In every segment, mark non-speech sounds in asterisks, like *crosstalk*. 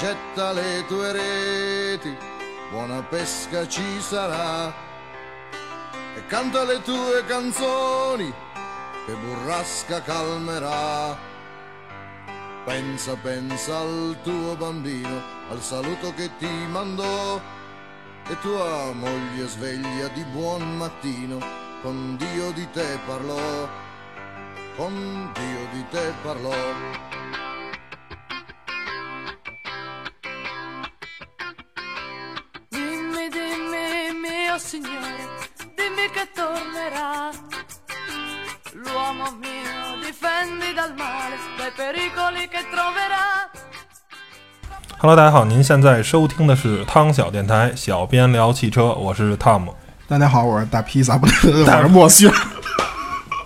getta le tue reti, buona pesca ci sarà. E canta le tue canzoni, che burrasca calmerà. Pensa, pensa al tuo bambino, al saluto che ti mandò. E tua moglie sveglia di buon mattino, con Dio di te parlò, con Dio di te parlò. Hello，大家好，您现在收听的是汤小电台，小编聊汽车，我是汤姆。大家好，我是大披萨，不是，我是莫轩。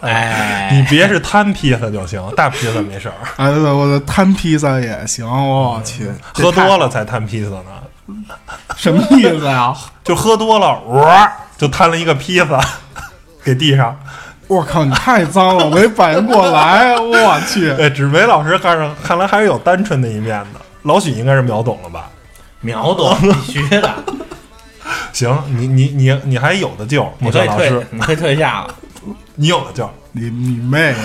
哎，你别是摊披萨就行，大披萨没事儿，*laughs* 哎，对，我的摊披萨也行。我去，喝多了才摊披萨呢，什么意思呀？*laughs* 就喝多了，哇，就摊了一个披萨 *laughs* 给地上。我靠，你太脏了，我没反应过来。我去，*laughs* 哎，纸媒老师看上看来还是有单纯的一面的，老许应该是秒懂了吧？秒懂 *laughs* 必须的，行，你你你你还有的救，你可以退莫轩老师，，你可以退下了。你有的救。你你妹呀！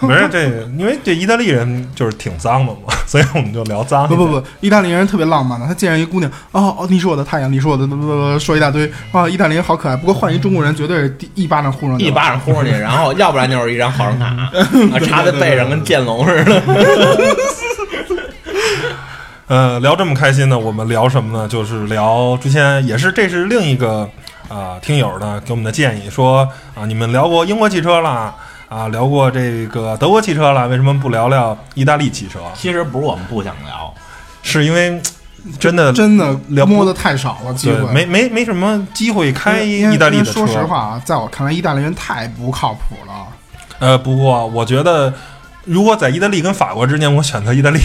*laughs* 没事，这因为这意大利人就是挺脏的嘛，*laughs* 所以我们就聊脏。不不不，意大利人特别浪漫的，他见着一姑娘，哦哦，你是我的太阳，你是我的，不不不，说一大堆啊，意大利人好可爱。不过换一中国人，绝对是一巴掌呼上去一巴掌呼上去，然后要不然就是一张好人卡，*laughs* 啊插在背上跟剑龙似的。呃，聊这么开心呢，我们聊什么呢？就是聊之前也是，这是另一个啊、听友呢给我们的建议，说啊、你们聊过英国汽车了啊，聊过这个德国汽车了，为什么不聊聊意大利汽车？其实不是我们不想聊，是因为真的真的聊不摸的太少了，机会没没没什么机会开意大利的车。说实话啊，在我看来，意大利人太不靠谱了。呃，不过我觉得如果在意大利跟法国之间，我选择意大利。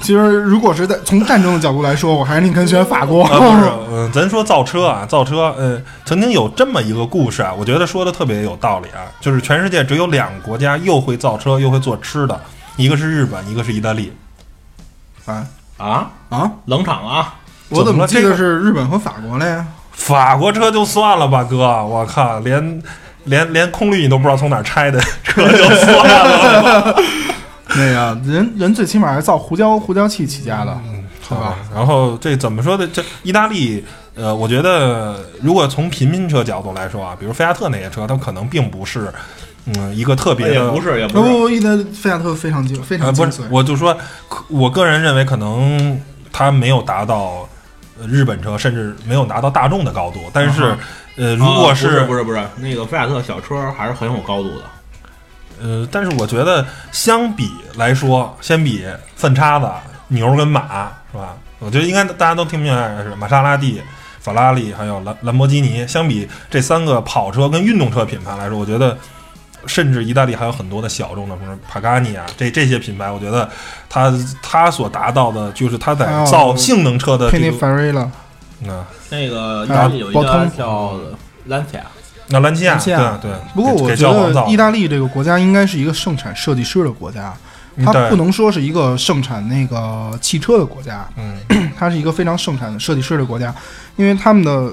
其实如果是在从战争的角度来说，我还是宁肯选法国。啊，不是，*laughs* 嗯、咱说造车啊，造车，呃，曾经有这么一个故事啊，我觉得说的特别有道理啊，就是全世界只有两个国家又会造车又会做吃的，一个是日本，一个是意大利。啊啊，啊！冷场啊！我怎么记这个得是日本和法国嘞？法国车就算了吧，哥，我靠，连连连空滤你都不知道从哪儿拆的车就算了吧。*laughs* 那个人人最起码是造胡椒胡椒气起家的，好吧，然后这怎么说的？这意大利，呃，我觉得如果从平民车角度来说啊，比如菲亚特那些车，它可能并不是，嗯，一个特别的，也不是，也不是。不不不，意大利菲亚特非常精非呃，常。不是我就说，可我个人认为可能它没有达到呃日本车，甚至没有达到大众的高度。但是，呃，如果啊不是不是不是，那个菲亚特小车还是很有高度的。呃，但是我觉得相比来说，相比粪叉子、牛跟马，是吧？我觉得应该大家都听明白是玛莎拉蒂、法拉利还有兰兰博基尼，相比这三个跑车跟运动车品牌来说，我觉得。甚至意大利还有很多的小众的，什么帕加尼啊，这这些品牌，我觉得它它所达到的，就是它在造性能车的这个，Farilla，嗯，那个意大利有一个叫兰西亚，那兰奇亚，对对。不过我觉得意大利这个国家应该是一个盛产设计师的国家，它不能说是一个盛产那个汽车的国家，嗯。*clears throat* 它是一个非常盛产设计师的国家，因为他们的，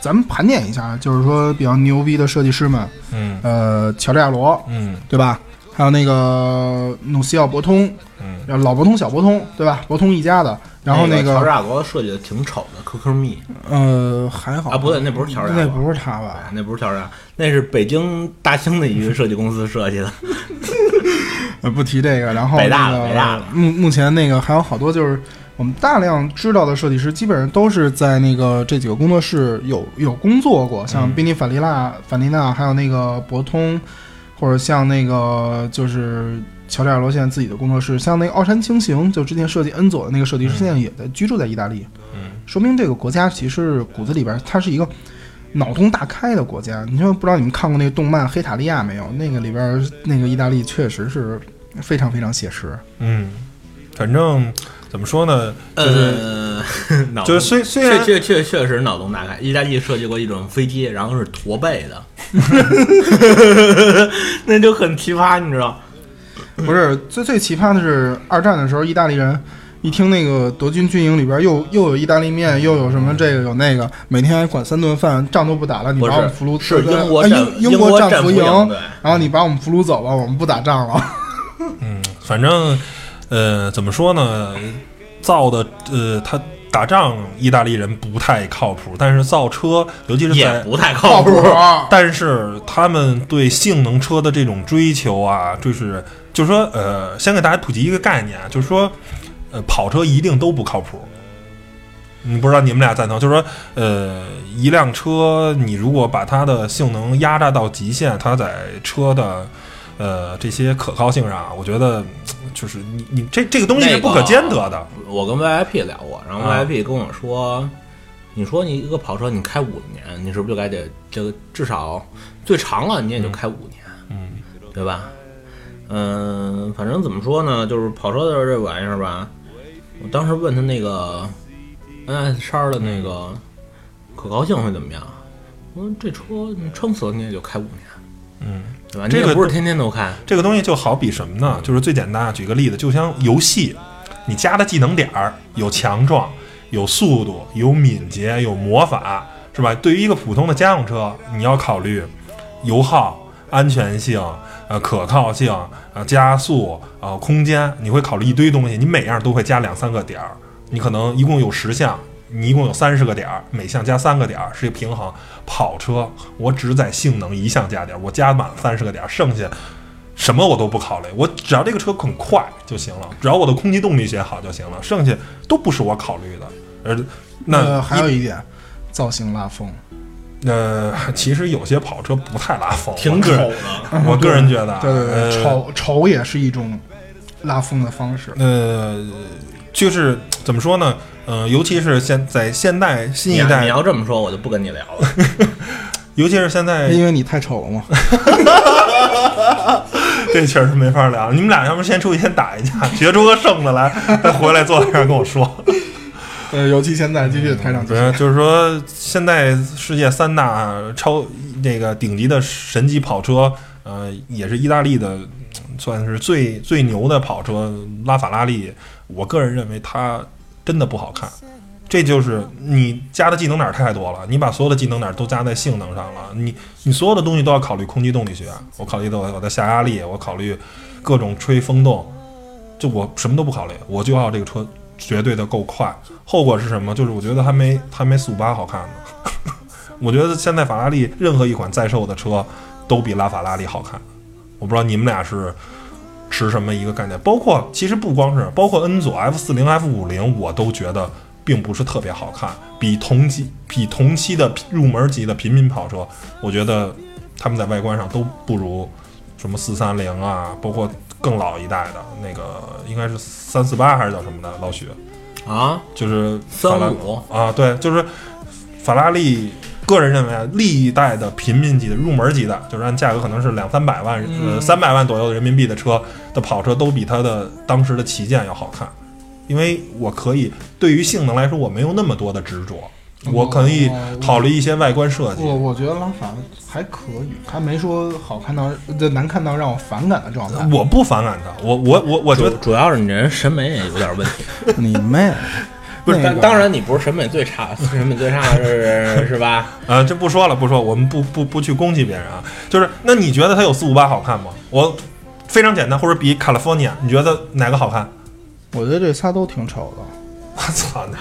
咱们盘点一下，就是说比较牛逼的设计师们，嗯。呃，乔治亚罗，嗯。对吧？还有那个努西奥博通，嗯，然后老博通、小博通，对吧？博通一家的，然后那个个乔治亚罗设计的挺丑的，QQ 蜜呃还好。啊，不对，那不是乔治亚，那不是他吧？哎那不是乔治亚，那是北京大兴的一个设计公司设计的。*laughs* 呃，不提这个，然后北大那个的北大的。目目前那个还有好多就是我们大量知道的设计师，基本上都是在那个这几个工作室有有工作过，像嗯。宾尼法利纳、法利纳，还有那个博通，或者像那个就是乔治亚罗现在自己的工作室，像那个奥山清行，就之前设计恩佐的那个设计师，现在也在居住在意大利，嗯，说明这个国家其实骨子里边它是一个。脑洞大开的国家，你说不知道你们看过那个动漫《黑塔利亚》没有？那个里边那个意大利确实是非常非常写实。嗯，反正怎么说呢，就是、呃，脑就是虽虽然确确确确实脑洞大开。意大利设计过一种飞机，然后是驼背的，*laughs* 那就很奇葩，你知道？不是最最奇葩的是，二战的时候，意大利人一听那个德军军营里边又又有意大利面，又有什么这个有那个，每天还管三顿饭，仗都不打了，你把我们俘虏是呃英国战呃英英国战俘俘营，对，然后你把我们俘虏走了，我们不打仗了。*laughs* 嗯，反正呃，怎么说呢，造的呃，他打仗意大利人不太靠谱，但是造车，尤其是也在不太靠谱，但是他们对性能车的这种追求啊，就是就是说，呃，先给大家普及一个概念啊，就是说，呃，跑车一定都不靠谱。你不知道你们俩赞同？就是说，呃，一辆车你如果把它的性能压榨到极限，它在车的呃这些可靠性上啊，我觉得就是你你这这个东西是不可兼得的。我跟 VIP 聊过，然后啊 VIP 跟我说，你说你一个跑车你开五年，你是不是就该得这个至少最长了你也就开五年，嗯，对吧？嗯，反正怎么说呢，就是跑车的这玩意儿吧，我当时问他那个 NS 叉的那个可靠性会怎么样？我说这车你撑死了你也就开五年，嗯，对吧？这个不是天天都看，这个东西就好比什么呢？就是最简单啊，举个例子，就像游戏，你加的技能点儿有强壮、有速度、有敏捷、有魔法，是吧？对于一个普通的家用车，你要考虑油耗、安全性、呃可靠性、呃加速、呃空间，你会考虑一堆东西，你每样都会加两三个点儿，你可能一共有十项。你一共有三十个点儿，每项加三个点儿是一个平衡。跑车我只在性能一项加点儿，我加满三十个点儿，剩下什么我都不考虑，我只要这个车很快就行了，只要我的空气动力学好就行了，剩下都不是我考虑的。而那呃还有一点，造型拉风。呃，其实有些跑车不太拉风，挺丑我个人的。*laughs* 我个人觉得啊，对对对，呃丑丑也是一种拉风的方式。呃，就是怎么说呢？呃，尤其是现在现代新一代你要这么说，我就不跟你聊了。*laughs* 尤其是现在因为你太丑了嘛。*laughs* 这确实没法聊。你们俩要不先出去先打一架，决出个胜的来，再回来坐在这儿跟我说。呃，尤其现在继续台长继续。不是，就是说，现在世界三大超那个顶级的神级跑车，呃，也是意大利的，算是最最牛的跑车拉法拉利。我个人认为它真的不好看。这就是你加的技能点太多了，你把所有的技能点都加在性能上了，你你所有的东西都要考虑空气动力学，我考虑的我我的下压力，我考虑各种吹风洞，就我什么都不考虑，我就要这个车绝对的够快。后果是什么？就是我觉得还没还没速八好看呢。*laughs* 我觉得现在法拉利任何一款在售的车都比拉法拉利好看。我不知道你们俩是持什么一个概念？包括其实不光是，包括 N 组 F 四零、F 五零，我都觉得并不是特别好看。比同级比同期的入门级的平民跑车，我觉得他们在外观上都不如什么四三零啊，包括更老一代的那个应该是三四八还是叫什么的老许，啊，就是法拉35啊，对，就是法拉利。个人认为啊，历代的平民级的、入门级的，就是按价格可能是两三百万、呃三百万左右的人民币的车的跑车，都比它的当时的旗舰要好看。因为我可以对于性能来说，我没有那么多的执着，我可以哦考虑一些外观设计。我我觉得拉法还可以，还没说好看到这难看到让我反感的状态。我不反感它，我我我我觉得主主要是你人审美也有点问题。*laughs* 你妹！不是，那个当当然你不是审美最差，*laughs* 审美最差的是 *laughs* 是吧？呃，这不说了，不说，我们不不不去攻击别人啊。就是，那你觉得它有四五八好看吗？我非常简单，或者比 California，你觉得哪个好看？我觉得这仨都挺丑的。*laughs* 我操，那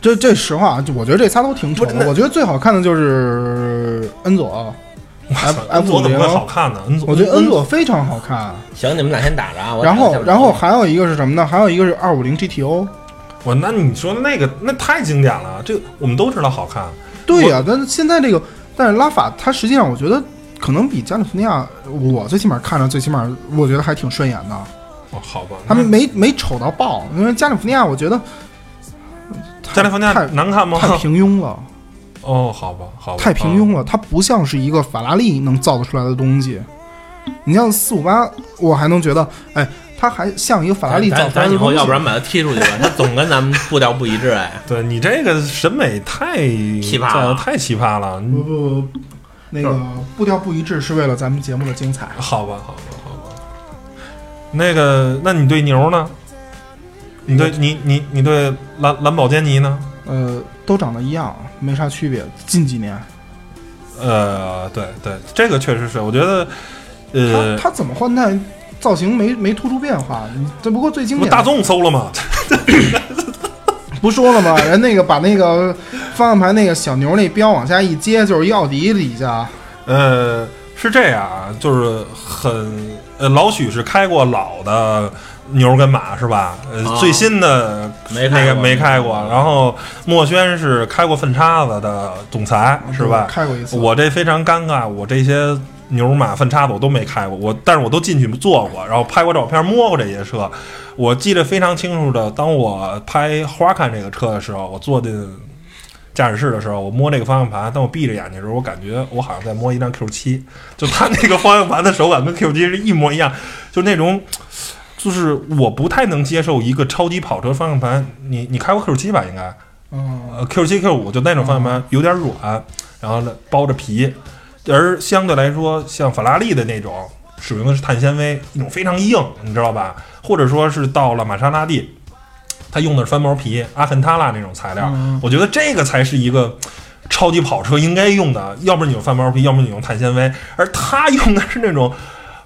这这实话我觉得这仨都挺丑的。不是那我觉得最好看的就是恩佐，F 恩 F 五零佐怎么。会好看呢？恩佐，我觉得恩佐非常好看。行，你们俩先打着啊。我然后打着然后还有一个是什么呢？还有一个是二五零 GTO。我那你说的那个那太经典了，这个我们都知道好看。对呀、但是现在这个，但是拉法它实际上我觉得可能比加利福尼亚，我最起码看着最起码我觉得还挺顺眼的。哦，好吧，他们没没丑到爆，因为加利福尼亚我觉得加利福尼亚太难看吗？太平庸了，*laughs* 哦，好吧，好吧，太平庸了，它不像是一个法拉利能造得出来的东西。你像四五八，我还能觉得，哎，它还像一个法拉利造咱咱以后。要不然把他踢出去吧，他总跟咱们步调不一致哎。*laughs* 对你这个审美太奇葩了太奇葩了。不不不，那个步调不一致是为了咱们节目的精彩。好吧，好吧，好吧。那个，那你对牛呢？你对你你你对蓝蓝宝坚尼呢？呃，都长得一样，没啥区别。近几年，呃，对对，这个确实是，我觉得，呃他，他怎么换代造型没没突出变化？你这不过最经典的不大众搜了吗？*laughs* 不说了吗？人那个把那个方向盘那个小牛那标往下一接，就是一奥迪底下。呃，是这样啊，就是很呃，老许是开过老的牛跟马是吧？呃，啊最新的没开过那个没开过。然后墨轩是开过粪叉子的总裁是吧？开过一次。我这非常尴尬，我这些牛马粪叉子我都没开过，我但是我都进去坐过，然后拍过照片，摸过这些车。我记得非常清楚的，当我拍花看这个车的时候，我坐进驾驶室的时候，我摸这个方向盘，当我闭着眼睛的时候，我感觉我好像在摸一辆 Q 七，就它那个方向盘的手感跟 Q 七是一模一样，就那种。就是我不太能接受一个超级跑车方向盘，你你开过 Q 七吧？应该，嗯，呃，Q 七 Q 五就那种方向盘有点软，然后呢包着皮，而相对来说，像法拉利的那种使用的是碳纤维，一种非常硬，你知道吧？或者说是到了玛莎拉蒂，它用的是翻毛皮阿肯塔拉那种材料，嗯我觉得这个才是一个超级跑车应该用的，要不然你用翻毛皮，要不然你用碳纤维，而它 *laughs* 用的是那种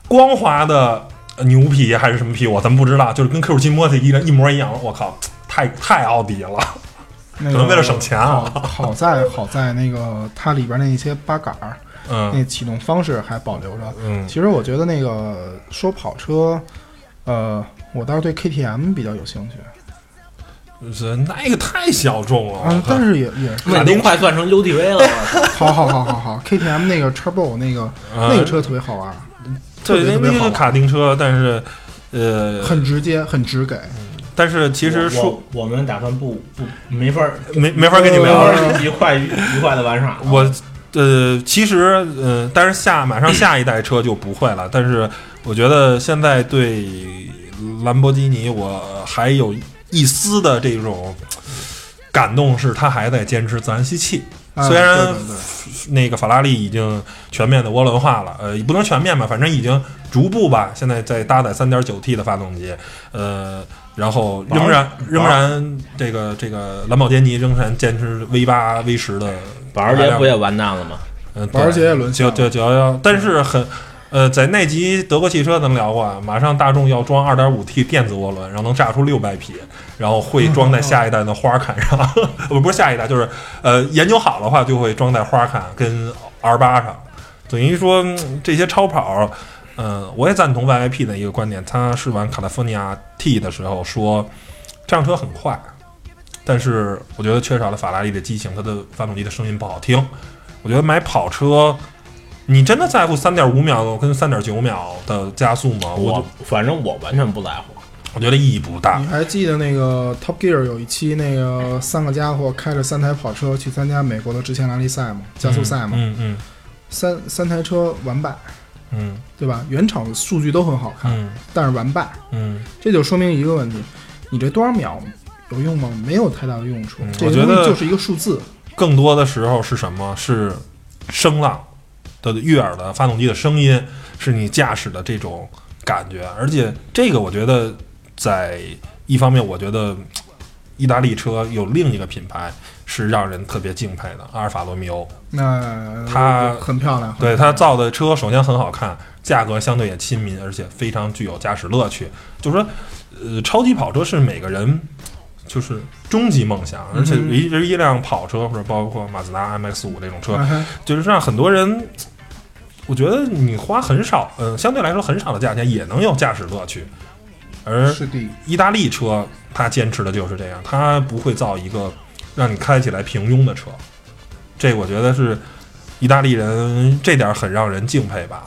光滑的呃牛皮还是什么皮，我咱们不知道，就是跟 Q 七摸起一一模一样，我靠，太太奥迪了。那个可能为了省钱啊好好在好在那个它里边那些八杆儿，嗯。那启动方式还保留着。嗯。其实我觉得那个说跑车，呃，我倒是对 KTM 比较有兴趣。是那个太小众了，啊，但是也也是，那都快算成 UTV 了，*laughs* 好好好好好，KTM 那个 Turbo 那个那个车特别好玩，特对那那个别特别好，卡丁车，但是呃，很直接，很直给。但是其实说我我们打算不不没法儿没没法跟你没聊法，*laughs* 儿愉快愉愉快的玩耍。我呃，其实呃，但是下马上下一代车就不会了，但是我觉得现在对兰博基尼我还有一丝的这种感动，是它还在坚持自然吸气。啊虽然那个法拉利已经全面的涡轮化了，呃，也不能全面吧，反正已经逐步吧，现在在搭载 3.9T 的发动机，呃，然后仍然仍然这个这个兰博基尼仍然坚持 V 八 V 十的保时捷不也完蛋了吗？嗯，保时捷也沦陷九九九幺幺，但是很，呃，在那集德国汽车咱们聊过啊，马上大众要装 2.5T 电子涡轮，然后能炸出600匹，然后会装在下一代的花坎上，不 *laughs* 不是下一代，就是呃研究好的话就会装在花坎跟 R 八上，等于说嗯这些超跑。嗯，我也赞同 YIP 的一个观点。他试完卡利福尼亚 T 的时候说，这辆车很快，但是我觉得缺少了法拉利的激情，它的发动机的声音不好听。我觉得买跑车，你真的在乎三点五秒跟三点九秒的加速吗？我我反正我完全不在乎。我觉得意义不大你。还记得那个 Top Gear 有一期那个三个家伙开着三台跑车去参加美国的之前拉力赛吗，加速赛吗，嗯嗯三三台车完败，嗯对吧？原厂数据都很好看，嗯但是完败，嗯这就说明一个问题：你这多少秒有用吗？没有太大的用处，嗯这个我觉得东西就是一个数字。更多的时候是什么？是声浪的悦耳的发动机的声音，是你驾驶的这种感觉。而且这个我觉得，在一方面，我觉得意大利车有另一个品牌是让人特别敬佩的，阿尔法罗密欧。那它很漂亮，对它造的车首先很好看，价格相对也亲民，而且非常具有驾驶乐趣。就是说，呃，超级跑车是每个人就是终极梦想，而且一直一辆跑车或者包括马自达 MX 五这种车，就是让很多人，我觉得你花很少，嗯、相对来说很少的价钱也能有驾驶乐趣。而，意大利车，它坚持的就是这样，它不会造一个让你开起来平庸的车。这我觉得是意大利人这点很让人敬佩吧。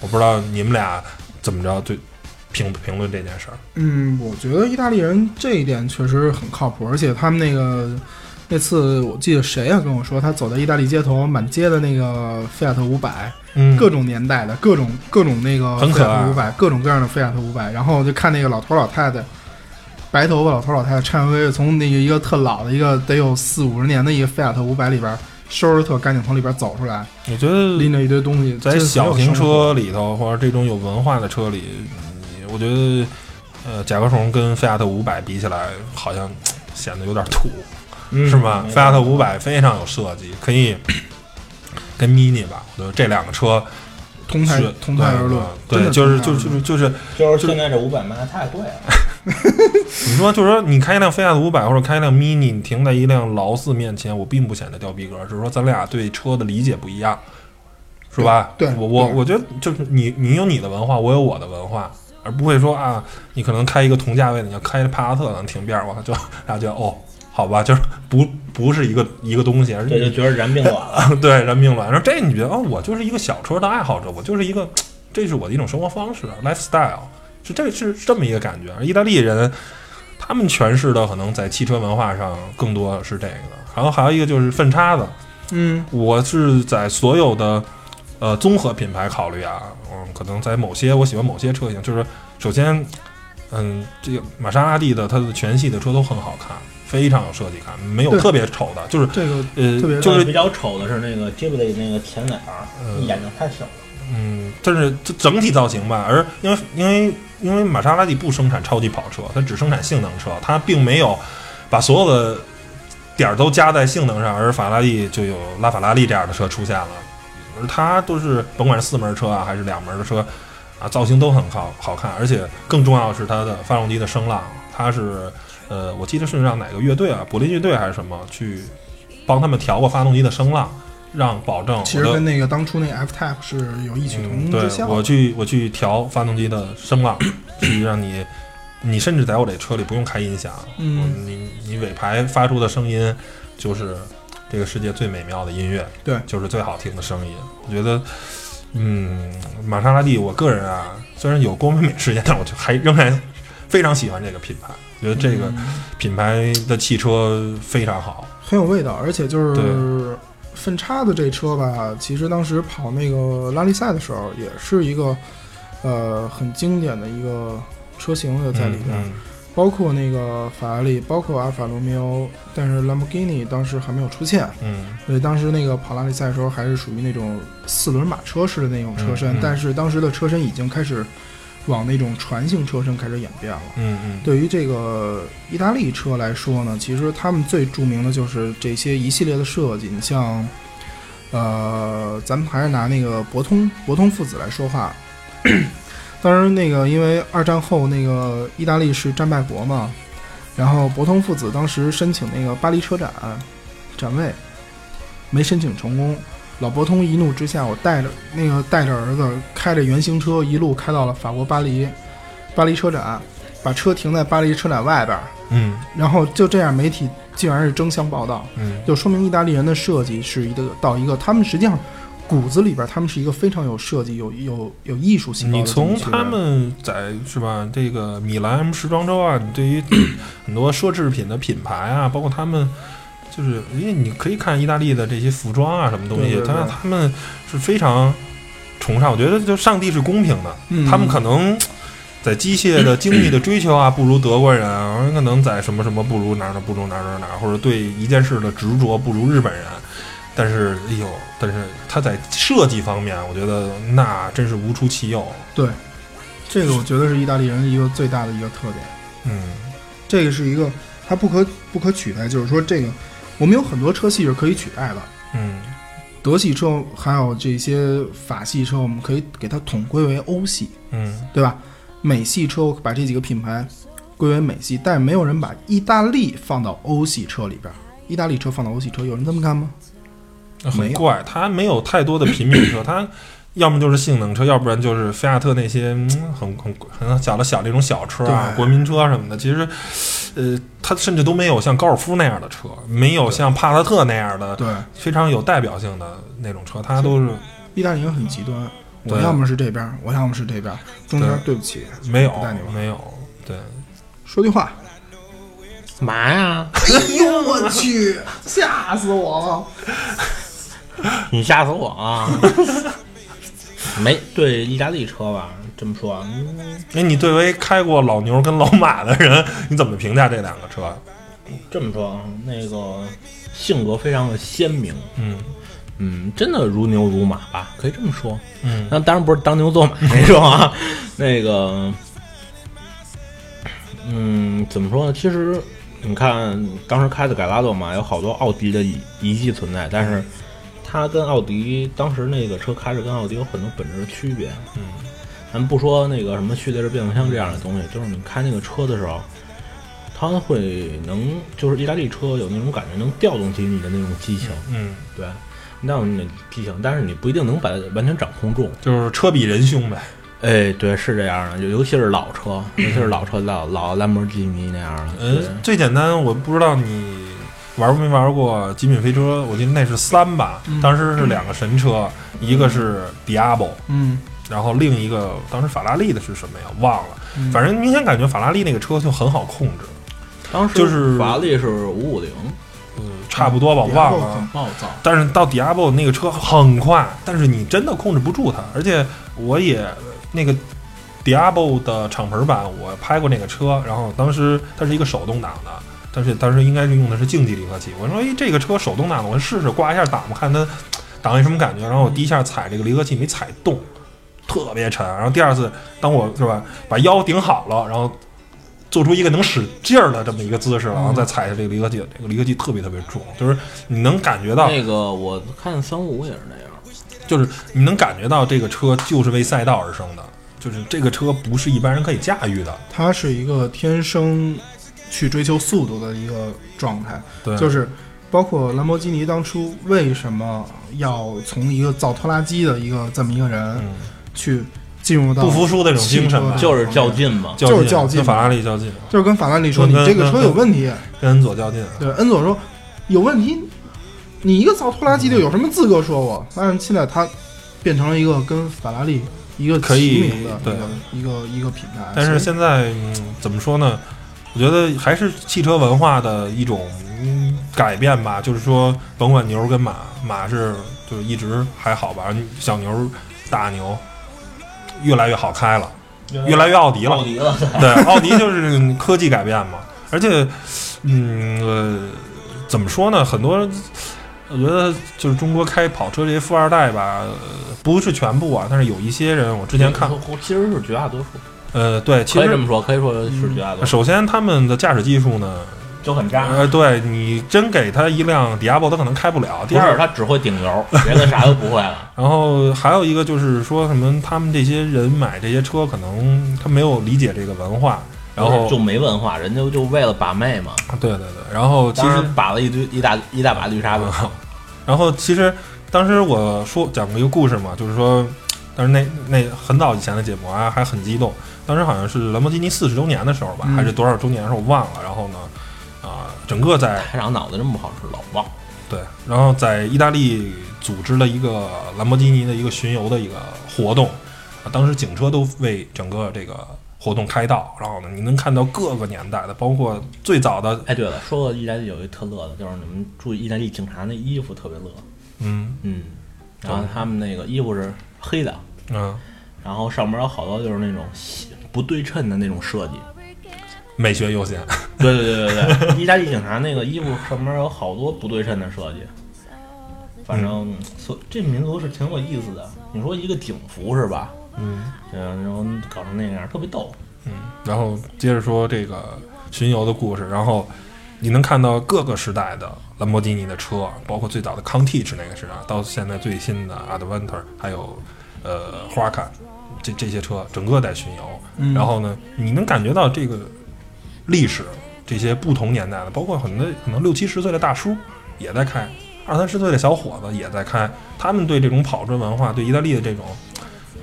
我不知道你们俩怎么着对评评论这件事儿。嗯，我觉得意大利人这一点确实很靠谱，而且他们那个那次我记得谁啊跟我说，他走在意大利街头，满街的那个菲亚特五百，嗯各种年代的各种各种那个菲很可爱亚特五百，各种各样的菲亚特五百，然后就看那个老头老太太。白头发老头老太太颤巍巍从那个一个特老的一个得有四五十年的一个菲亚特五百里边收拾特干净从里边走出来，我觉得拎着一堆东西，在小型车里头或者这种有文化的车里，你我觉得呃，甲壳虫跟菲亚特五百比起来，好像显得有点土，嗯是吗？菲亚特五百非常有设计，可以跟 Mini 吧，我觉得这两个车同台是同台而论，对，就是就是就是就是现在这五百卖的太贵了。你说，就是说，你开一辆菲亚特五百或者开一辆 Mini，你停在一辆劳斯面前，我并不显得掉逼格，只是说咱俩对车的理解不一样，是吧？对对我我我觉得就是你你有你的文化，我有我的文化，而不会说啊，你可能开一个同价位的，你要开帕萨特能停边儿，我就大家觉得哦，好吧，就是不不是一个一个东西，而这就觉得燃并卵了。*laughs* 对人命乱。然后这你觉得哦，我就是一个小车的爱好者，我就是一个，这是我的一种生活方式，lifestyle，是这是这么一个感觉。而意大利人他们诠释的可能在汽车文化上更多是这个。然后还有一个就是粪叉子，嗯，我是在所有的呃综合品牌考虑啊，嗯，可能在某些我喜欢某些车型，就是首先，嗯，这个玛莎拉蒂的它的全系的车都很好看，非常有设计感，没有特别丑的，就是这个呃特别就是比较丑的是那个 Ghibli 那个前脸眼睛太小了。嗯，但是这整体造型吧，而因为因为因为玛莎拉蒂不生产超级跑车，它只生产性能车，它并没有把所有的点儿都加在性能上，而法拉利就有拉法拉利这样的车出现了，而它都是甭管是四门车啊还是两门的车啊，造型都很好好看，而且更重要的是它的发动机的声浪，它是呃，我记得是让哪个乐队啊，柏林乐队还是什么去帮他们调过发动机的声浪，让保证其实跟那个当初那 F Type 是有异曲同之效的。我去我去调发动机的声浪，去让你，你甚至在我这车里不用开音响，嗯，你你尾排发出的声音就是这个世界最美妙的音乐，对。就是最好听的声音。我觉得，嗯，玛莎拉蒂，我个人啊，虽然有光美美事件，但我就还仍然非常喜欢这个品牌，觉得这个嗯。品牌的汽车非常好。很有味道，而且就是对。粪叉子这车吧，其实当时跑那个拉力赛的时候，也是一个呃很经典的一个车型的在里边，嗯包括那个法拉利，包括阿尔法罗密欧，但是兰博基尼当时还没有出现，嗯所以当时那个跑拉力赛的时候还是属于那种四轮马车式的那种车身，嗯嗯但是当时的车身已经开始往那种船型车身开始演变了。嗯嗯，对于这个意大利车来说呢，其实他们最著名的就是这些一系列的设计。你像，呃，咱们还是拿那个博通博通父子来说话。当然那个因为二战后那个意大利是战败国嘛，然后博通父子当时申请那个巴黎车展展位，没申请成功。老博通一怒之下，我带着那个带着儿子开着原型车一路开到了法国巴黎，巴黎车展，把车停在巴黎车展外边儿，嗯然后就这样媒体竟然是争相报道，嗯就说明意大利人的设计是一个到一个他们实际上骨子里边他们是一个非常有设计、有有有艺术细胞你从。他们在是吧这个米兰时装周啊，你对于很多奢侈品的品牌啊，包括他们，就是因为你可以看意大利的这些服装啊，什么东西，他他们是非常崇尚。我觉得就上帝是公平的，嗯他们可能在机械的精密的追求啊，不如德国人啊，可能在什么什么不如哪儿哪儿不如哪儿哪儿哪儿，或者对一件事的执着不如日本人。但是，哎呦，但是他在设计方面，我觉得那真是无出其右。对，这个我觉得是意大利人一个最大的一个特点。嗯这个是一个它不可不可取代，就是说这个我们有很多车系是可以取代的，嗯德系车还有这些法系车，我们可以给它统归为欧系，嗯对吧？美系车我把这几个品牌归为美系，但没有人把意大利放到欧系车里边儿。意大利车放到欧系车，有人这么干吗？很怪，它没有太多的平民车，*clears throat* 它要么就是性能车，要不然就是菲亚特那些嗯很很很小的小那种小车啊，对国民车什么的。其实，呃，它甚至都没有像高尔夫那样的车，没有像帕萨特那样的对，非常有代表性的那种车，它都是意大利人很极端，我要么是这边儿，我要么是这边儿，中间对不起，没有不带你玩没有对。说句话。嘛呀？哎呦我去，吓死我了！*laughs* 你吓死我啊！没对意大利车吧？这么说，嗯哎，你作为开过老牛跟老马的人，你怎么评价这两个车？这么说啊，那个性格非常的鲜明，嗯嗯，真的如牛如马吧，可以这么说。嗯那当然不是当牛做马那种啊，*laughs* 那个嗯，怎么说呢？其实你看，当时开的改拉多嘛，有好多奥迪的遗遗迹存在，但是它跟奥迪当时那个车开着跟奥迪有很多本质的区别。嗯，咱不说那个什么序列式变速箱这样的东西，就是你开那个车的时候，它会能就是意大利车有那种感觉，能调动起你的那种激情，嗯，对，调动你的激情，但是你不一定能把它完全掌控住。就是车比人凶呗。哎，对，是这样的，尤尤其是老车，尤其是老车老老兰博基尼那样的。嗯，最简单，我不知道你玩没玩过《极品飞车》，我记得那是三吧，当时是两个神车，一个是 Diablo，嗯，然后另一个当时法拉利的是什么呀？忘了，嗯。反正明显感觉法拉利那个车就很好控制，当时就是法拉利是五五零，嗯，差不多吧，我忘了。很。暴躁。但是到 Diablo 那个车很快，但是你真的控制不住它，而且我也那个 Diablo 的敞篷版我拍过那个车，然后当时它是一个手动挡的，但是当时应该是用的是竞技离合器。我说，哎，这个车手动挡的，我试试刮一下档吧，看它档位什么感觉。然后我第一下踩这个离合器没踩动，特别沉。然后第二次，当我是吧把腰顶好了，然后做出一个能使劲儿的这么一个姿势了，然后再踩下这个离合器，这个离合器特别特别重，就是你能感觉到，那个我看三五也是那样。就是你能感觉到这个车就是为赛道而生的，就是这个车不是一般人可以驾驭的。它是一个天生去追求速度的一个状态，对，就是包括兰博基尼当初为什么要从一个造拖拉机的一个这么一个人嗯，去进入到不服输的那种精神吧。就是较劲嘛。较劲就是较劲。跟法拉利较劲，就是跟法拉利说你这个车有问题，跟恩佐较劲。对，恩佐说有问题，你一个造拖拉机的有什么资格说我？但是现在他变成了一个跟法拉利一个可以齐名的一对个一个一个品牌，但是现在、嗯、怎么说呢？我觉得还是汽车文化的一种、嗯、改变吧。就是说，甭管牛跟马，马是就是一直还好吧，小牛、大牛越来越好开了，越来越奥迪了。奥迪了，*laughs* 对，奥迪就是科技改变嘛，而且，嗯，呃，怎么说呢？很多，我觉得就是中国开跑车这些富二代吧，呃不是全部啊，但是有一些人，我之前看，其实是绝大多数，呃，对，其实可以这么说，可以说是绝大多数，首先他们的驾驶技术呢，就很渣。呃，对你真给他一辆 Diablo，他可能开不了。第二不是，，他只会顶油，别的啥都不会了。*laughs* 然后还有一个就是说什么，他们这些人买这些车，可能他没有理解这个文化，然后就没文化，人家就为了把妹嘛。对对对，然后其实把了一堆一大一大把绿茶婊。*laughs* 然后其实当时我说讲过一个故事嘛，就是说，但是那那很早以前的节目啊，还很激动。当时好像是兰博基尼四十周年的时候吧，嗯还是多少周年的时候我忘了。然后呢，啊、整个在台长脑子真不好使，老忘。对，然后在意大利组织了一个兰博基尼的一个巡游的一个活动，啊，当时警车都为整个这个活动开道。然后呢，你能看到各个年代的，包括最早的，哎，对了，说到意大利有一特乐的，就是你们注意意大利警察那衣服特别乐，嗯嗯，然后他们那个衣服是黑的，嗯，然后上面有好多就是那种不对称的那种设计。美学优先。对对对对对，意大利警察那个衣服上面有好多不对称的设计。反正所这民族是挺有意思的。你说一个警服是吧？嗯嗯，然后搞成那样，特别逗。嗯，然后接着说这个巡游的故事，然后你能看到各个时代的兰博基尼的车，包括最早的康 T 是那个时代，到现在最新的 Adventure，还有呃花卡这这些车，整个在巡游。嗯然后呢，你能感觉到这个历史，这些不同年代的，包括很多可能六七十岁的大叔也在开，二三十岁的小伙子也在开，他们对这种跑车文化，对意大利的这种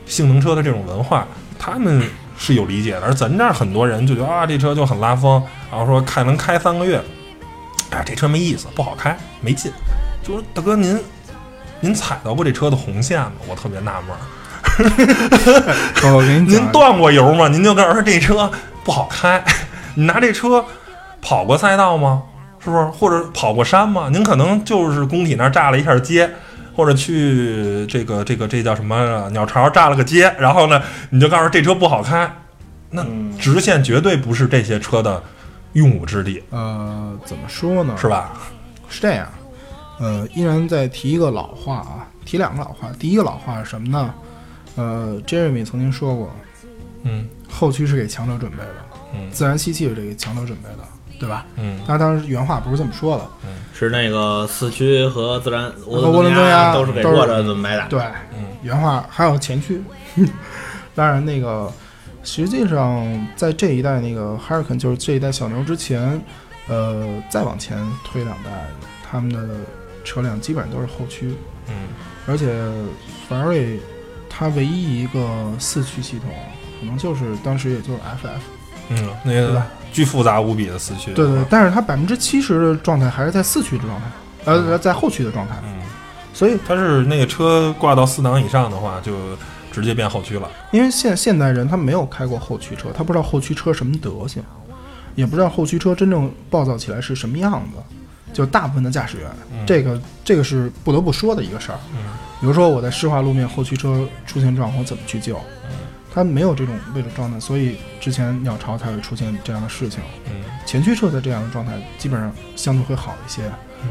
性能车的这种文化，他们是有理解的。而咱这儿很多人就觉得啊，这车就很拉风，然后说开能开三个月，哎，这车没意思，不好开，没劲。就说大哥您您踩到过这车的红线吗？我特别纳闷儿。我给你讲，您断过油吗？您就告诉说这车不好开，你拿这车跑过赛道吗？是不是？或者跑过山吗？您可能就是工体那儿炸了一下街，或者去这个这个这叫什么鸟巢炸了个街，然后呢，你就告诉这车不好开，那嗯直线绝对不是这些车的用武之地，呃，怎么说呢？是吧？是这样，呃，依然再提一个老话啊，提两个老话。第一个老话是什么呢？呃，Jeremy 曾经说过，嗯后驱是给强者准备的。嗯自然吸气是这个强者准备的，对吧？嗯他当时原话不是这么说的，是那个四驱和自然和涡轮增压都是给都是弱者准备的。对，嗯原话还有前驱。当然，那个实际上在这一代那个 Hurricane 就是这一代小牛之前，呃，再往前推两代，他们的车辆基本上都是后驱，嗯而且法拉瑞它唯一一个四驱系统，可能就是当时也就是 FF，嗯，那个巨复杂无比的四驱，对对，但是它百分之七十的状态还是在四驱的状态，呃，在后驱的状态，嗯，所以它是那个车挂到四档以上的话，就直接变后驱了。因为现现代人他没有开过后驱车，他不知道后驱车什么德行，也不知道后驱车真正暴躁起来是什么样子。就大部分的驾驶员，嗯这个这个是不得不说的一个事儿。嗯比如说我在湿滑路面后驱车出现状况，我怎么去救？他没有这种这种状态，所以之前鸟巢才会出现这样的事情。嗯前驱车的这样的状态，基本上相对会好一些。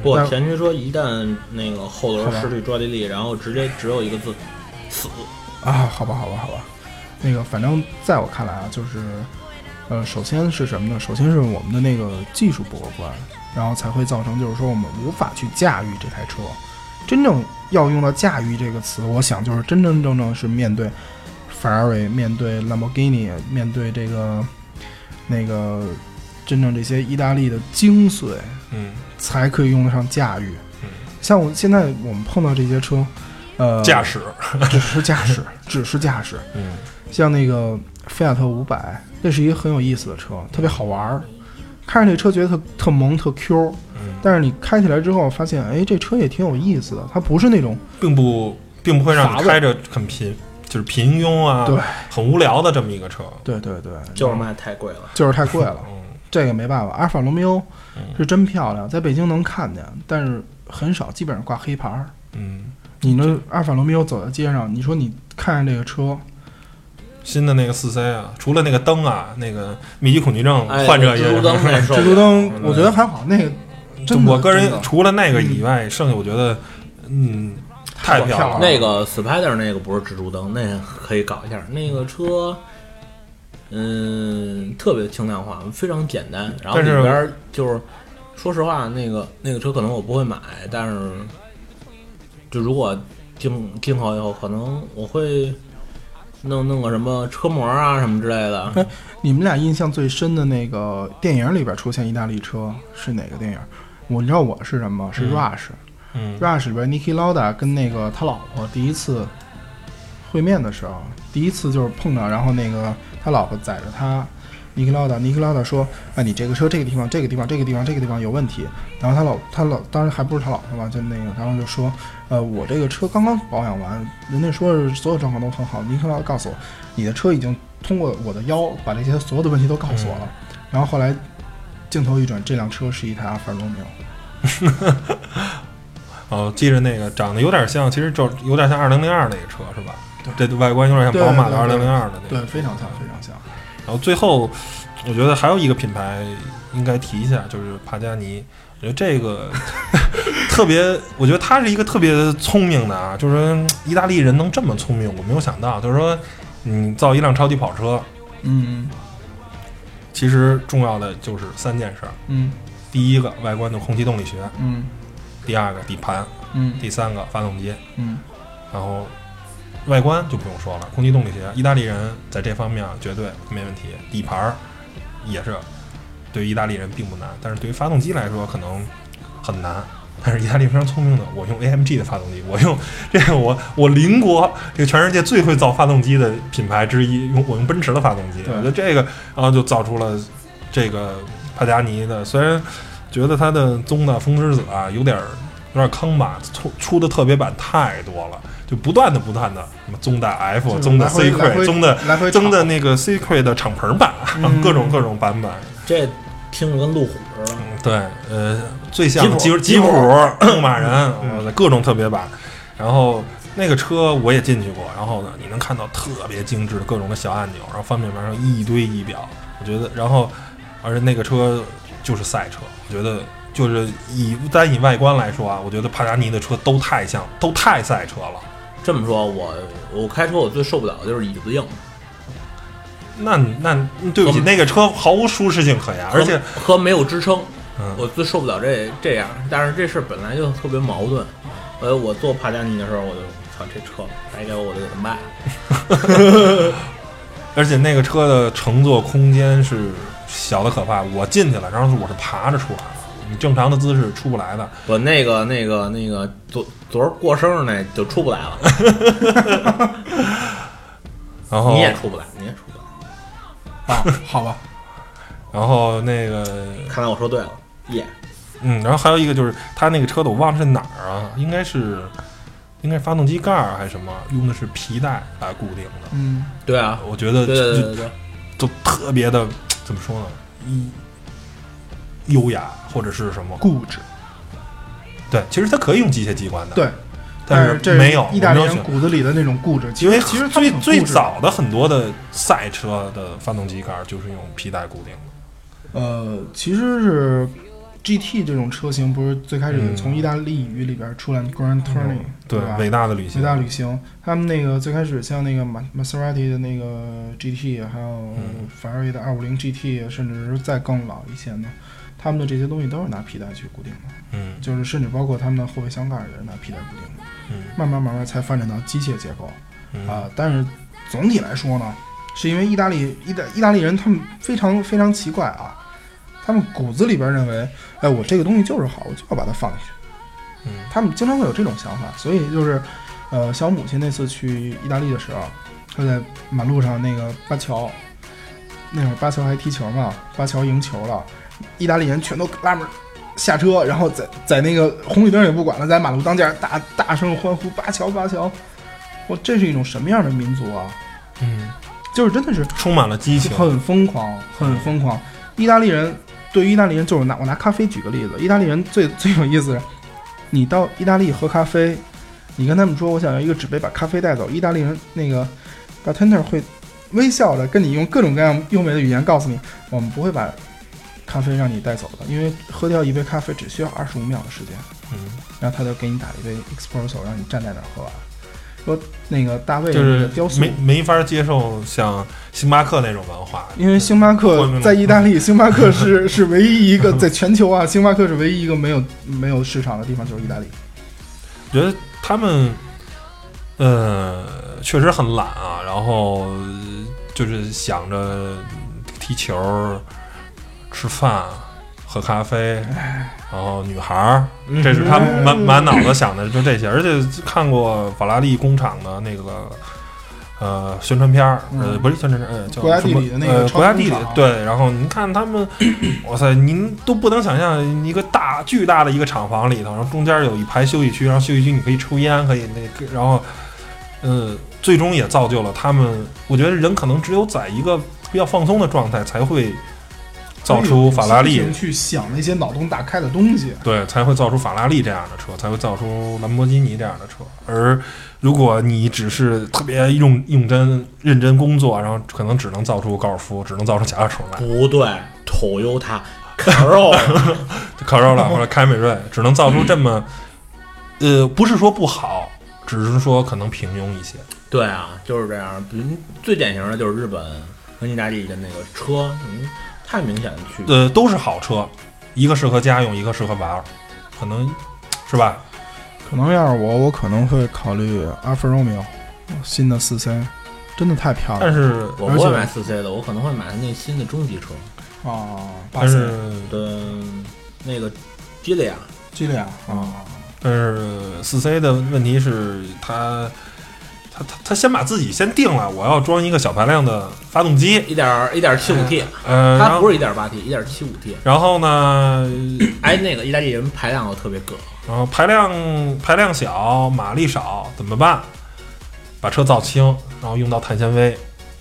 不但，前驱车一旦那个后轮失去抓地力，然后直接只有一个字死。啊，好吧，好吧，好吧，那个反正在我看来啊，就是，呃，首先是什么呢？首先是我们的那个技术不过关，然后才会造成就是说我们无法去驾驭这台车。真正要用到驾驭这个词，我想就是真真正正是面对 Ferrari、面对 Lamborghini、面对这个那个真正这些意大利的精髓，嗯，才可以用得上驾驭嗯。像我现在我们碰到这些车，呃，驾驶，只是驾驶，*laughs* 只是驾驶。嗯像那个菲亚特五百，那是一个很有意思的车，特别好玩儿。看着这车觉得特特萌特 Q，嗯，但是你开起来之后发现，哎，这车也挺有意思的。它不是那种并不并不会让你开着很平，就是平庸啊，对很无聊的这么一个车。对对对，就是卖太贵了。就是太贵了，嗯这个没办法。阿尔法罗密欧嗯是真漂亮，在北京能看见，但是很少，基本上挂黑牌儿。嗯，你那阿尔法罗密欧走在街上，你说你看着这个车，新的那个四 C 啊，除了那个灯啊，那个密集恐惧症哎，患者也蜘蛛灯那受蜘蛛灯嗯我觉得还好，那个就真的我个人除了那个以外，剩下我觉得，嗯，太漂亮了。那个 Spider 那个不是蜘蛛灯，那个可以搞一下。那个车，嗯，特别轻量化，非常简单。然后但是里边儿就是，说实话，那个那个车可能我不会买，但是就如果进进口以后，可能我会弄弄个什么车模啊什么之类的。你们俩印象最深的那个电影里边出现意大利车是哪个电影？我你知道我是什么？是嗯 Rush。嗯 Rush 里边 Niki Lauda 跟那个他老婆第一次会面的时候，第一次就是碰到，然后那个他老婆载着他。Niki Lauda，Niki Lauda 说：“啊，你这个车这个地方、这个地方、这个地方、这个地方有问题。”然后他老他老当然还不是他老婆吧，就那个，然后就说：“呃，我这个车刚刚保养完，人家说是所有状况都很好。尼克劳告诉我，你的车已经通过我的腰把这些所有的问题都告诉我了。*laughs* 然后后来镜头一转，这辆车是一台阿尔法罗密欧。*laughs* 哦，记着那个长得有点像，其实就有点像二零零二那个车是吧？对这外观有点像宝马的二零零二的那个。对，非常像，非常像。然后最后，我觉得还有一个品牌应该提一下，就是帕加尼。我觉得这个 *laughs* 特别，我觉得他是一个特别聪明的啊，就是说意大利人能这么聪明，我没有想到。就是说，你造一辆超级跑车，嗯。其实重要的就是三件事儿：嗯。第一个，外观的空气动力学；嗯。第二个，底盘；嗯。第三个，发动机。嗯。然后外观就不用说了，空气动力学，意大利人在这方面绝对没问题。底盘儿也是对于意大利人并不难，但是对于发动机来说可能很难。但是意大利非常聪明的，我用 AMG 的发动机，我用 *laughs* 这个我我邻国这个全世界最会造发动机的品牌之一，用我用奔驰的发动机，我觉得这个然后就造出了这个帕加尼的，虽然觉得它的宗的风之子啊有点儿有点坑吧，出出的特别版太多了，就不断的不断的什么宗的 F、就是宗的来回 C 来回 Q、宗的来回宗的炒那个 C Q 的敞篷版，嗯各种各种版本。这听着跟路虎似的。嗯，对，呃，最像吉吉普普、牧马人，呃各种特别版。然后那个车我也进去过，然后呢，你能看到特别精致的各种的小按钮，然后方面盘上一堆仪表，我觉得，然后而且那个车就是赛车，我觉得就是以单以外观来说啊，我觉得帕加尼的车都太像，都太赛车了。这么说，我我开车我最受不了的就是椅子硬，那那对不起，那个车毫无舒适性可言，而且和和没有支撑，嗯我最受不了这这样。但是这事儿本来就特别矛盾。呃，我坐帕加尼的时候，我就操这车白给我，我就给它卖了。*laughs* 而且那个车的乘坐空间是小的可怕。我进去了，然后我是爬着出来的，你正常的姿势出不来的。我那个那个那个昨昨儿过生日那就出不来了，*laughs* 然后你也出不来，你也出不来。啊，好吧，然后那个看来我说对了，耶、嗯，然后还有一个就是他那个车的我忘了是哪儿啊，应该是应该是发动机盖儿还是什么，用的是皮带来固定的。嗯，对啊，我觉得对对就对对对，就特别的怎么说呢，优雅或者是什么？固执，对，其实它可以用机械机关的，，对，但是这没有意大利人骨子里的那种固执。因为其实他最最早的很多的赛车的发动机盖儿就是用皮带固定的。呃，其实是 GT 这种车型，不是最开始嗯从意大利语里边出来的 Grand Touring，、对吧？伟大的旅行，伟大旅行，他们那个最开始像那个马玛莎拉蒂的那个 GT，还有嗯法拉利的二五零 GT，甚至是再更老一些的，他们的这些东西都是拿皮带去固定的，嗯。就是甚至包括他们的后备箱盖也是拿皮带固定的，嗯。慢慢慢慢才发展到机械结构。嗯。啊、但是总体来说呢，是因为意大利意大意大利人他们非常非常奇怪啊，他们骨子里边认为，哎，我这个东西就是好，我就要把它放进去。嗯。他们经常会有这种想法，所以就是，呃，小母亲那次去意大利的时候，她在马路上那个巴乔，那会儿巴乔还踢球嘛，巴乔赢球了，意大利人全都拉门下车，然后在在那个红绿灯也不管了，在马路当间大大声欢呼巴乔巴乔，我这是一种什么样的民族啊？嗯，就是真的是充满了激情。很疯狂，很疯狂。意大利人对于意大利人，就是拿我拿咖啡举个例子，意大利人最最有意思是，你到意大利喝咖啡，你跟他们说我想要一个纸杯把咖啡带走，意大利人那个 bartender 会微笑着跟你用各种各样优美的语言告诉你，我们不会把咖啡让你带走的，因为喝掉一杯咖啡只需要二十五秒的时间。嗯，然后他就给你打了一杯 espresso，让你站在那儿喝完。说那个大卫就是个雕塑没没法接受像星巴克那种文化，因为星巴克在意大利，*laughs* 星巴克是是唯一一个在全球啊，*laughs* 星巴克是唯一一个没有没有市场的地方，就是意大利。我觉得他们，呃，确实很懒啊，然后呃就是想着踢球、吃饭、喝咖啡，然后女孩儿，这是他满满脑子想的就这些。而且看过法拉利工厂的那个。呃，宣传片儿，呃，嗯不是宣传片儿，呃，叫什么地理的那个呃，国家地理对。然后您看他们，*clears throat* 哇塞，您都不能想象一个大巨大的一个厂房里头，然后中间有一排休息区，然后休息区你可以抽烟，可以那个，然后，呃，最终也造就了他们。我觉得人可能只有在一个比较放松的状态，才会造出法拉利去想那些脑洞大开的东西。对，才会造出法拉利这样的车，才会造出兰博基尼这样的车。而如果你只是特别用用真认真工作，然后可能只能造出高尔夫，只能造出甲壳虫来不对，Toyota Corolla，，Corolla *laughs* 或者凯美瑞，只能造出这么，呃，不是说不好，只是说可能平庸一些。对啊，就是这样。比如最典型的就是日本和意大利的那个车，嗯，太明显的区别。呃，都是好车，一个适合家用，一个适合玩儿，可能是吧？可能要是我，我可能会考虑阿尔法罗密欧新的四 C，真的太漂亮了。但是我不会买四 C 的，我可能会买那新的中级车，啊，巴但是的那个吉利亚。吉利亚啊，但是四 C 的问题是它。它它它先把自己先定了，我要装一个小排量的发动机，一点一点七五 T，呃，然后它不是一点八 T，一点七五 T。然后呢，*coughs* 哎，那个意大利人排量又特别个，然后排量排量小，马力少，怎么办？把车造轻，然后用到碳纤维，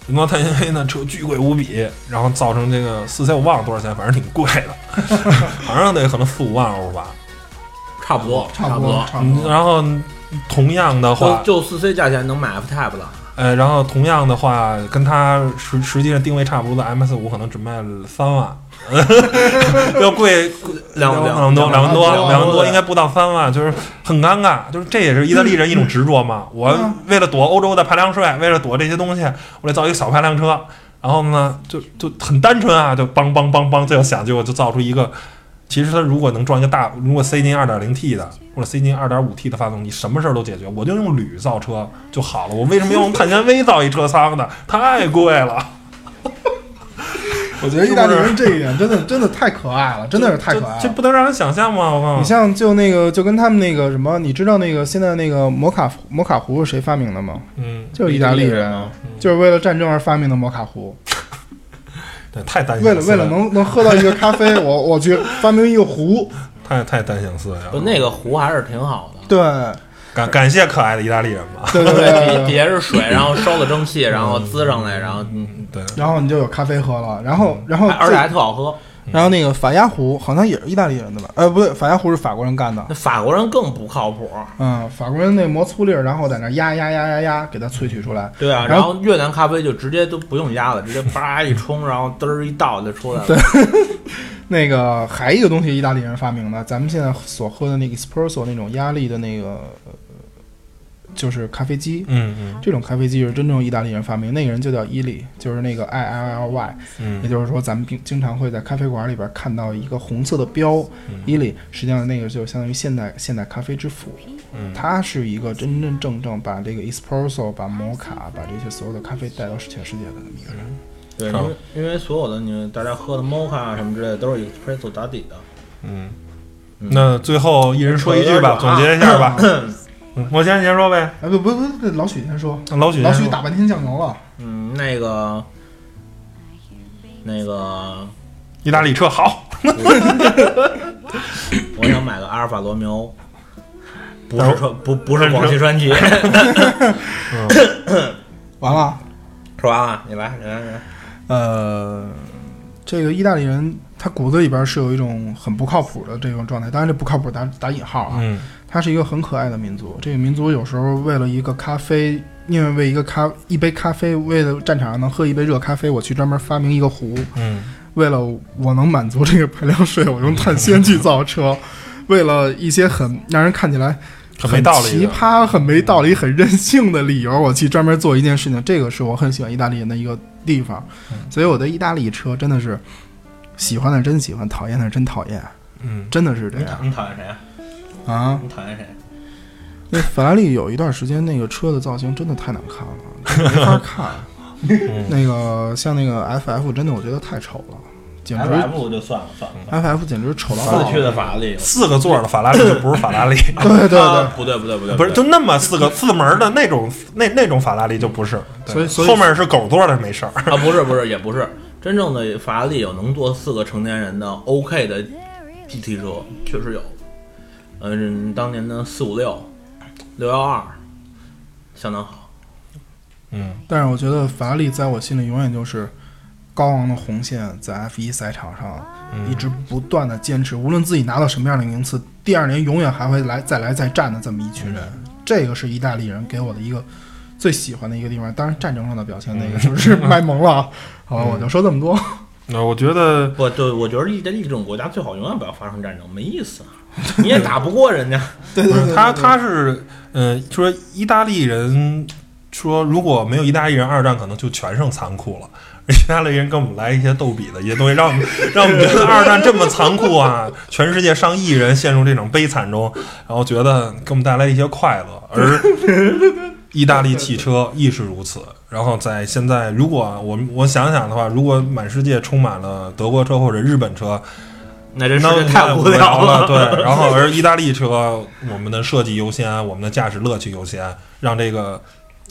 用到碳纤维呢，车巨贵无比，然后造成这个四 C 我忘了多少钱，反正挺贵的，*laughs* 反正得可能四五万欧吧。差不多，差不不多差不多。嗯然后同样的话就，就四 C 价钱能买 F Type 了。呃，然后同样的话，跟它实实际上定位差不多的 MS 五可能只卖了三万，*laughs* 要贵两两万多，两万多，两万多，应该不到三万，就是很尴尬。就是这也是意大利人一种执着嘛。我为了躲欧洲的排量税，为了躲这些东西，我得造一个小排量车。然后呢，就就很单纯啊，就梆梆梆梆，最后想，结果就造出一个。其实它如果能装一个大，如果塞进 2.0T 的或者塞进 2.5T 的发动机，什么事儿都解决。我就用铝造车就好了。我为什么要用碳纤维造一车舱呢？*laughs* 太贵了。*laughs* 我觉得意大利人这一点真的真的太可爱了，*laughs* 真的是太可爱了。这不能让人想象吗？我靠！你像就那个就跟他们那个什么，你知道那个现在那个摩卡摩卡壶是谁发明的吗？嗯，就是意大利人，啊，就是为了战争而发明的摩卡壶。对，太单为了为了能能喝到一个咖啡，*laughs* 我我去发明一个壶。*laughs* 太太单相思维了。不那个壶还是挺好的。对感感谢可爱的意大利人吧。对对对，底对 *laughs* 底下是水，然后烧的蒸汽，然后滋上来，然后嗯，对，然后你就有咖啡喝了，然后然后而且还特好喝。然后那个法压壶好像也是意大利人的吧？呃，不对，法压壶是法国人干的。那法国人更不靠谱。嗯，法国人那磨粗粒儿，然后在那压压压压压，给它萃取出来。对啊，然后越南咖啡就直接都不用压了，直接叭 *laughs* 一冲，然后嘚儿一倒就出来了。对 *laughs* 那个还一个东西，意大利人发明的，咱们现在所喝的那个 espresso 那种压力的那个，呃就是咖啡机。嗯嗯。这种咖啡机是真正意大利人发明，那个人就叫伊利，就是那个 I L L Y，也嗯就是说咱们经经常会在咖啡馆里边看到一个红色的标，嗯。伊利，实际上那个就相当于现代现代咖啡之父，嗯，他是一个真真正正把这个 espresso、把摩卡、把这些所有的咖啡带到全世界的那么一个人。对，因为因为所有的你大家喝的 mocha 啊什么之类的都是 espresso 打底的。嗯，那最后一人说一句吧，总结一下吧。*laughs* 嗯，我先你先说呗。哎，不不不，老许先说，老许，老许打半天酱油了。嗯，那个那个，意大利车好，*laughs* 我想买个阿尔法罗密欧，不是说不不是广汽传祺。*laughs* 完了，说完了，你来，你来，你来。呃，这个意大利人他骨子里边是有一种很不靠谱的这种状态，当然这不靠谱打打引号啊，嗯他是一个很可爱的民族。这个民族有时候为了一个咖啡，宁愿为一个咖一杯咖啡，为了战场上能喝一杯热咖啡，我去专门发明一个壶。嗯为了我能满足这个排量税，我用碳纤去造车。*laughs* 为了一些很让人看起来很没道理奇葩、很没道理、很任性的理由，我去专门做一件事情。这个是我很喜欢意大利人的一个地方，嗯所以我对意大利车真的是喜欢的真喜欢，讨厌的真讨厌，嗯，真的是这样你讨你讨厌谁啊？啊！你讨厌谁？那法拉利有一段时间那个车的造型真的太难看了，没法看。嗯那个像那个 FF 真的我觉得太丑了，简直 F 就算了算了。FF 简直丑到爆四驱的法拉利，四个座儿的法拉利就不是法拉利，*laughs* 对对啊对，不对不对不对，不是就那么四个四门的那种那那种法拉利就不是，所以所以后面是狗座的没事儿。啊，不是不是，也不是真正的法拉利有能坐四个成年人的 OK 的 GT 车，确实有。嗯，当年的四五六、六幺二，相当好。嗯但是我觉得法拉利在我心里永远就是高昂的红线，在 F 一赛场上嗯一直不断的坚持，无论自己拿到什么样的名次，第二年永远还会来再来再战的这么一群人。这个是意大利人给我的一个最喜欢的一个地方。当然战争上的表现那个就是 *laughs* 卖萌了啊。好了，我就说这么多。那我觉得我，对，我觉得意大利这种国家最好永远不要发生战争，没意思，你也打不过人家。*laughs* 对对对，不是他他是嗯说意大利人说如果没有意大利人，二战可能就全剩残酷了。*laughs* 意大利人跟我们来一些逗比的一些东西，让我们让我们觉得二战这么残酷啊！全世界上亿人陷入这种悲惨中，然后觉得给我们带来一些快乐。而意大利汽车亦是如此。然后在现在，如果我我想想的话，如果满世界充满了德国车或者日本车，那这世那界太无聊聊了。对，*laughs* 然后而意大利车，我们的设计优先，我们的驾驶乐趣优先，让这个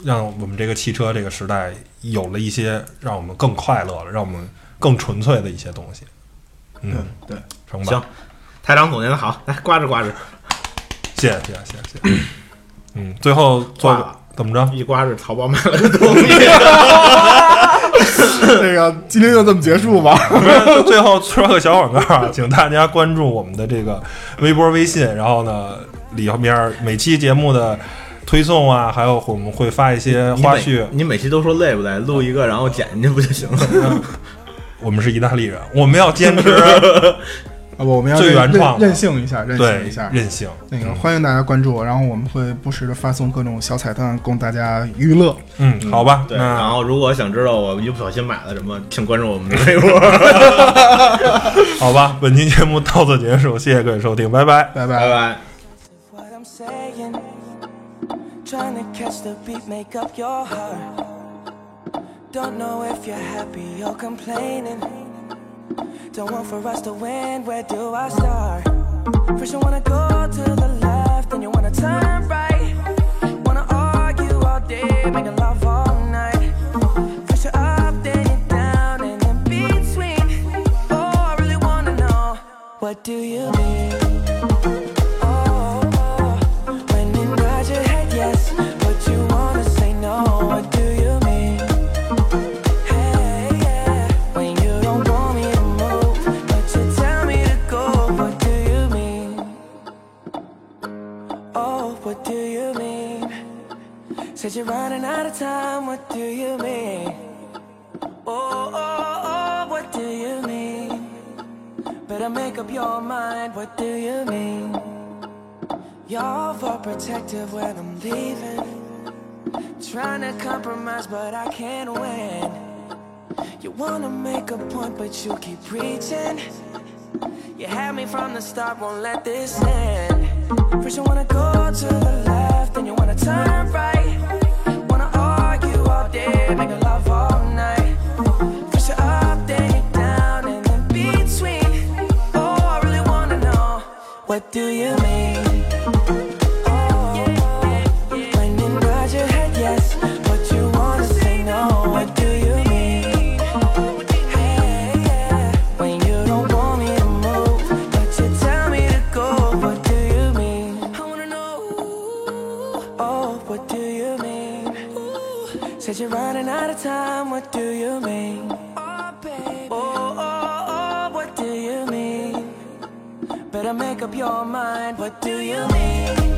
让我们这个汽车这个时代有了一些让我们更快乐了，让我们更纯粹的一些东西。嗯，对，成吧行，台长总结的好，*laughs* 来刮着刮着，谢谢谢谢谢谢。嗯，最后做个挂了怎么着？一刮着淘宝买了个东西。*laughs* *laughs* 那个今天就这么结束吧。*laughs* 最后说个小广告啊，请大家关注我们的这个微博、微信，然后呢，里面每期节目的推送啊，还有我们会发一些花絮。你每期都说累不累？录一个然后剪进去不就行了？*laughs* 我们是意大利人，我们要坚持啊不，我们要最任原创任任性一下，任性一下。任性。那个欢迎大家关注我，然后我们会不时的发送各种小彩蛋供大家娱乐。嗯，好吧，对，然后如果想知道我一不小心买了什么，请关注我们的微博。*laughs* *laughs* 好吧，本期节目到此结束，谢谢各位收听，拜拜。拜拜拜。what I'm saying. Trying to catch the beat, make up your heart. Don't know if you're happy or complaining. Don't want for us to win, where do I start? First, you wanna go to the left, then you wanna turn right. Wanna argue all day, making love all night. First, you're up, then you're down, and in between. Oh, I really wanna know, what do you mean? You're running out of time. What do you mean? Oh, oh, oh, what do you mean? Better make up your mind. What do you mean? You're overprotective when I'm leaving. Trying to compromise, but I can't win. You wanna make a point, but you keep preaching. You had me from the start, won't let this end. What do you mean? Your mind. What do you mean?